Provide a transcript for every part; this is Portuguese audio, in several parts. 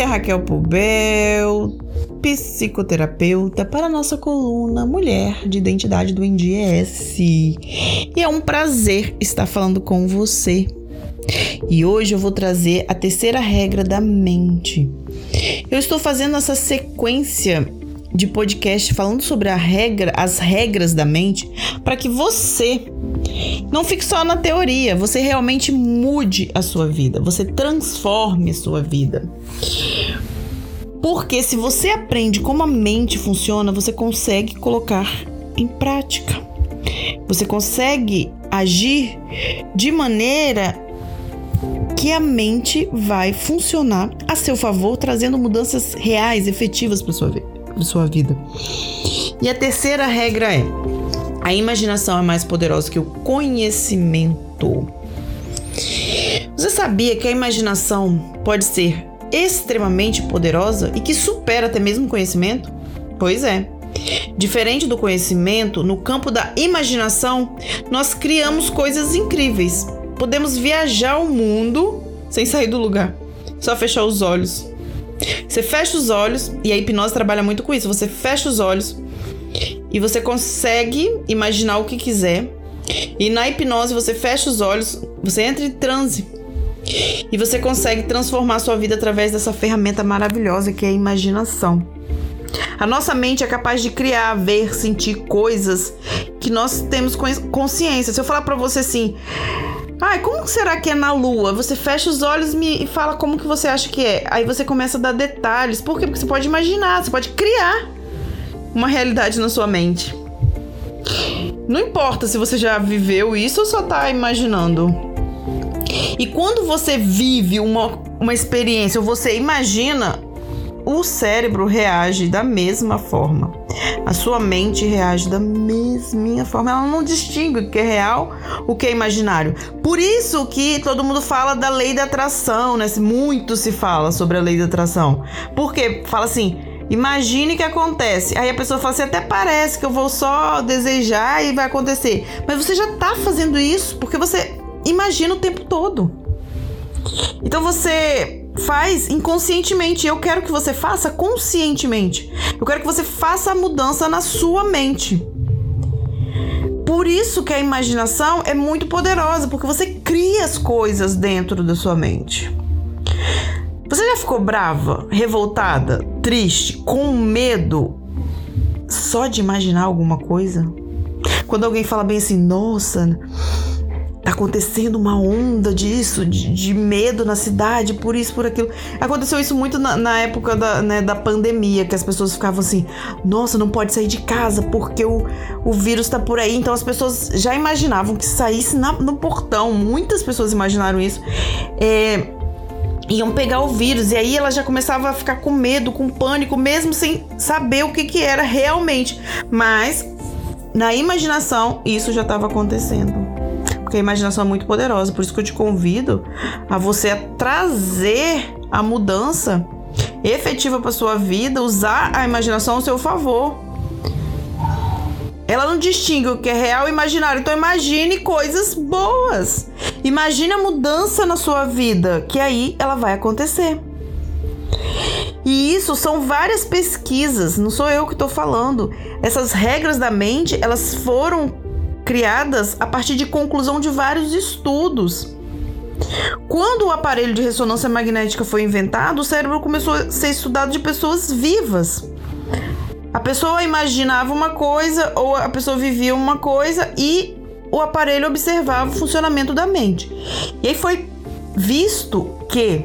Aqui é Raquel Pubel, psicoterapeuta para a nossa coluna Mulher de Identidade do NDS. E é um prazer estar falando com você. E hoje eu vou trazer a terceira regra da mente. Eu estou fazendo essa sequência de podcast falando sobre a regra, as regras da mente, para que você não fique só na teoria, você realmente mude a sua vida, você transforme a sua vida. Porque se você aprende como a mente funciona, você consegue colocar em prática. Você consegue agir de maneira que a mente vai funcionar a seu favor, trazendo mudanças reais, efetivas para sua, sua vida. E a terceira regra é: a imaginação é mais poderosa que o conhecimento. Você sabia que a imaginação pode ser extremamente poderosa e que supera até mesmo o conhecimento? Pois é. Diferente do conhecimento, no campo da imaginação, nós criamos coisas incríveis. Podemos viajar o mundo sem sair do lugar, só fechar os olhos. Você fecha os olhos, e a hipnose trabalha muito com isso. Você fecha os olhos e você consegue imaginar o que quiser. E na hipnose você fecha os olhos, você entra em transe e você consegue transformar sua vida através dessa ferramenta maravilhosa que é a imaginação. A nossa mente é capaz de criar, ver, sentir coisas que nós temos consciência. Se eu falar para você assim, Ai, como será que é na lua? Você fecha os olhos e fala como que você acha que é. Aí você começa a dar detalhes. Por quê? Porque você pode imaginar, você pode criar uma realidade na sua mente. Não importa se você já viveu isso ou só tá imaginando. E quando você vive uma, uma experiência ou você imagina, o cérebro reage da mesma forma. A sua mente reage da mesma forma. Ela não distingue o que é real, o que é imaginário. Por isso que todo mundo fala da lei da atração, né? Muito se fala sobre a lei da atração. Porque fala assim, Imagine que acontece. Aí a pessoa fala assim: até parece que eu vou só desejar e vai acontecer. Mas você já está fazendo isso porque você imagina o tempo todo. Então você faz inconscientemente. Eu quero que você faça conscientemente. Eu quero que você faça a mudança na sua mente. Por isso que a imaginação é muito poderosa, porque você cria as coisas dentro da sua mente. Você já ficou brava, revoltada, triste, com medo só de imaginar alguma coisa? Quando alguém fala bem assim, nossa, Tá acontecendo uma onda disso, de, de, medo na cidade, por isso, por aquilo. Aconteceu isso muito na, na época da, né, da pandemia, que as pessoas ficavam assim: nossa, não pode sair de casa porque o, o vírus tá por aí. Então as pessoas já imaginavam que saísse na, no portão. Muitas pessoas imaginaram isso. É, iam pegar o vírus e aí ela já começava a ficar com medo, com pânico, mesmo sem saber o que, que era realmente. Mas na imaginação isso já estava acontecendo porque a imaginação é muito poderosa. Por isso que eu te convido a você a trazer a mudança efetiva para sua vida, usar a imaginação ao seu favor. Ela não distingue o que é real e imaginário. Então imagine coisas boas. Imagine a mudança na sua vida, que aí ela vai acontecer. E isso são várias pesquisas, não sou eu que estou falando. Essas regras da mente, elas foram criadas a partir de conclusão de vários estudos. Quando o aparelho de ressonância magnética foi inventado, o cérebro começou a ser estudado de pessoas vivas. A pessoa imaginava uma coisa ou a pessoa vivia uma coisa e o aparelho observava o funcionamento da mente. E aí foi visto que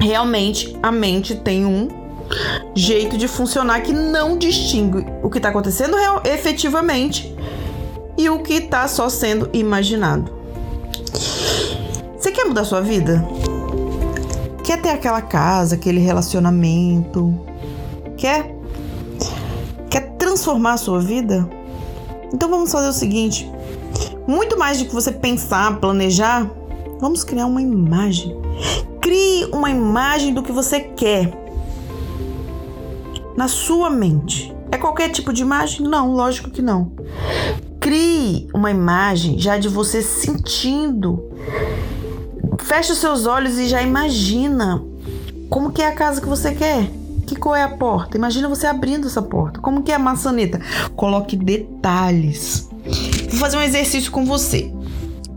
realmente a mente tem um jeito de funcionar que não distingue o que está acontecendo real, efetivamente e o que está só sendo imaginado. Você quer mudar sua vida? Quer ter aquela casa, aquele relacionamento? Quer? Transformar a sua vida? Então vamos fazer o seguinte: muito mais do que você pensar, planejar, vamos criar uma imagem. Crie uma imagem do que você quer na sua mente. É qualquer tipo de imagem? Não, lógico que não. Crie uma imagem já de você sentindo. Feche os seus olhos e já imagina como que é a casa que você quer? Que cor é a porta? Imagina você abrindo essa porta. Como que é a maçaneta? Coloque detalhes. Vou fazer um exercício com você.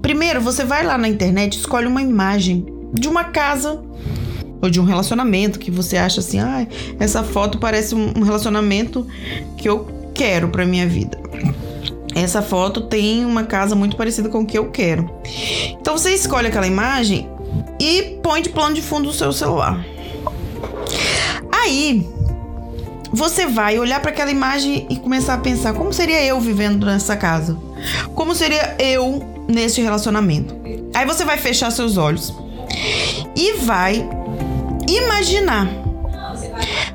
Primeiro, você vai lá na internet, escolhe uma imagem de uma casa ou de um relacionamento que você acha assim, ah, essa foto parece um relacionamento que eu quero para minha vida. Essa foto tem uma casa muito parecida com o que eu quero. Então você escolhe aquela imagem e põe de plano de fundo o seu celular. Aí você vai olhar para aquela imagem e começar a pensar como seria eu vivendo nessa casa? Como seria eu nesse relacionamento? Aí você vai fechar seus olhos e vai imaginar.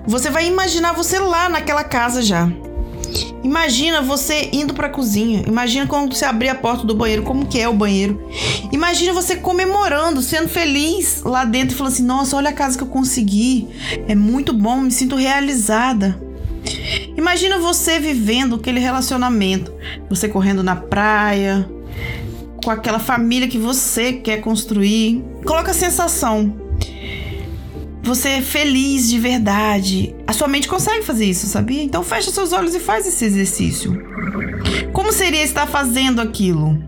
Você vai imaginar você lá naquela casa já. Imagina você indo para a cozinha. Imagina quando você abrir a porta do banheiro, como que é o banheiro. Imagina você comemorando, sendo feliz lá dentro e falando assim: "Nossa, olha a casa que eu consegui. É muito bom, me sinto realizada". Imagina você vivendo aquele relacionamento, você correndo na praia, com aquela família que você quer construir. Coloca a sensação você é feliz de verdade. A sua mente consegue fazer isso, sabia? Então fecha seus olhos e faz esse exercício. Como seria estar fazendo aquilo?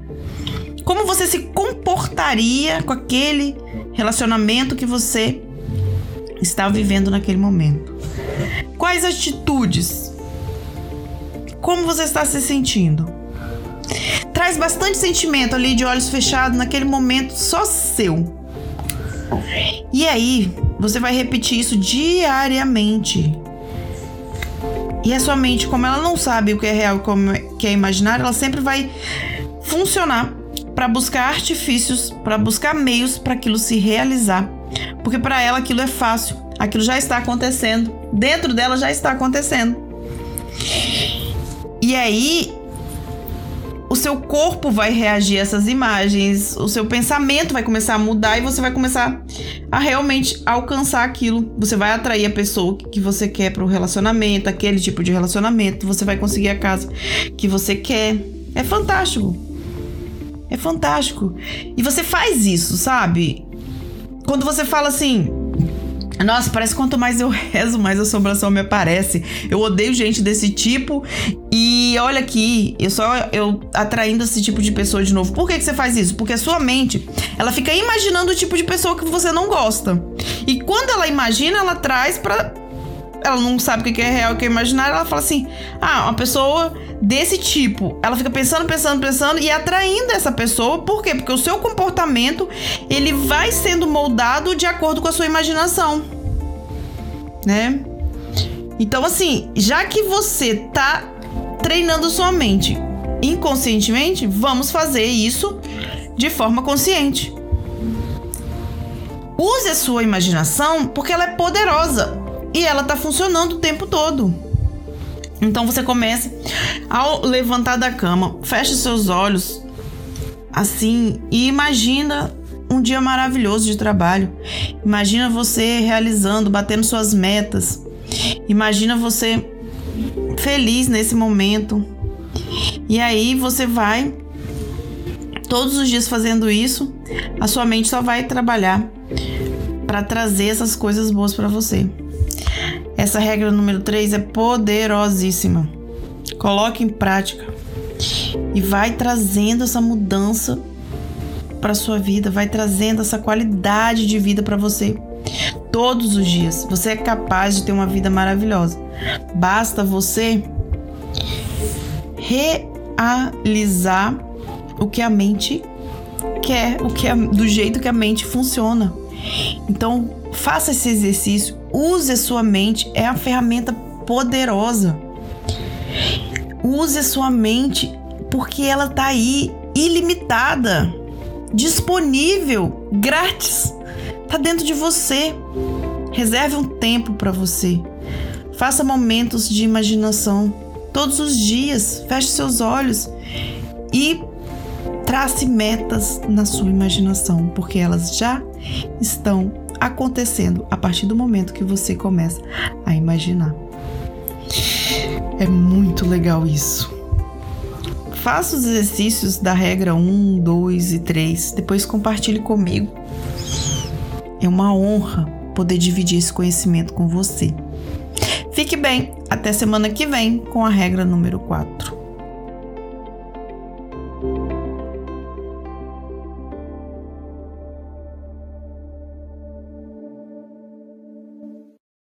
Como você se comportaria com aquele relacionamento que você está vivendo naquele momento? Quais atitudes? Como você está se sentindo? Traz bastante sentimento ali de olhos fechados naquele momento só seu. E aí, você vai repetir isso diariamente. E a sua mente, como ela não sabe o que é real e o que é imaginário, ela sempre vai funcionar para buscar artifícios, para buscar meios para aquilo se realizar. Porque para ela aquilo é fácil, aquilo já está acontecendo, dentro dela já está acontecendo. E aí seu corpo vai reagir a essas imagens, o seu pensamento vai começar a mudar e você vai começar a realmente alcançar aquilo. Você vai atrair a pessoa que você quer para o relacionamento, aquele tipo de relacionamento, você vai conseguir a casa que você quer. É fantástico. É fantástico. E você faz isso, sabe? Quando você fala assim, nossa, parece que quanto mais eu rezo, mais a assombração me aparece. Eu odeio gente desse tipo. E olha aqui, eu só eu atraindo esse tipo de pessoa de novo. Por que, que você faz isso? Porque a sua mente, ela fica imaginando o tipo de pessoa que você não gosta. E quando ela imagina, ela traz pra. Ela não sabe o que é real, o que é imaginário. Ela fala assim: ah, uma pessoa desse tipo. Ela fica pensando, pensando, pensando e atraindo essa pessoa. Por quê? Porque o seu comportamento ele vai sendo moldado de acordo com a sua imaginação, né? Então assim, já que você tá treinando sua mente inconscientemente, vamos fazer isso de forma consciente. Use a sua imaginação porque ela é poderosa e ela tá funcionando o tempo todo. Então você começa ao levantar da cama, fecha seus olhos assim e imagina um dia maravilhoso de trabalho. Imagina você realizando, batendo suas metas. Imagina você feliz nesse momento. E aí você vai todos os dias fazendo isso, a sua mente só vai trabalhar para trazer essas coisas boas para você. Essa regra número 3 é poderosíssima. Coloque em prática e vai trazendo essa mudança para sua vida, vai trazendo essa qualidade de vida para você todos os dias. Você é capaz de ter uma vida maravilhosa. Basta você realizar o que a mente quer, o que é, do jeito que a mente funciona. Então, faça esse exercício Use a sua mente, é a ferramenta poderosa. Use a sua mente porque ela está aí ilimitada, disponível, grátis. Está dentro de você. Reserve um tempo para você. Faça momentos de imaginação todos os dias. Feche seus olhos e trace metas na sua imaginação, porque elas já estão acontecendo a partir do momento que você começa a imaginar. É muito legal isso. Faça os exercícios da regra 1, 2 e 3, depois compartilhe comigo. É uma honra poder dividir esse conhecimento com você. Fique bem, até semana que vem com a regra número 4.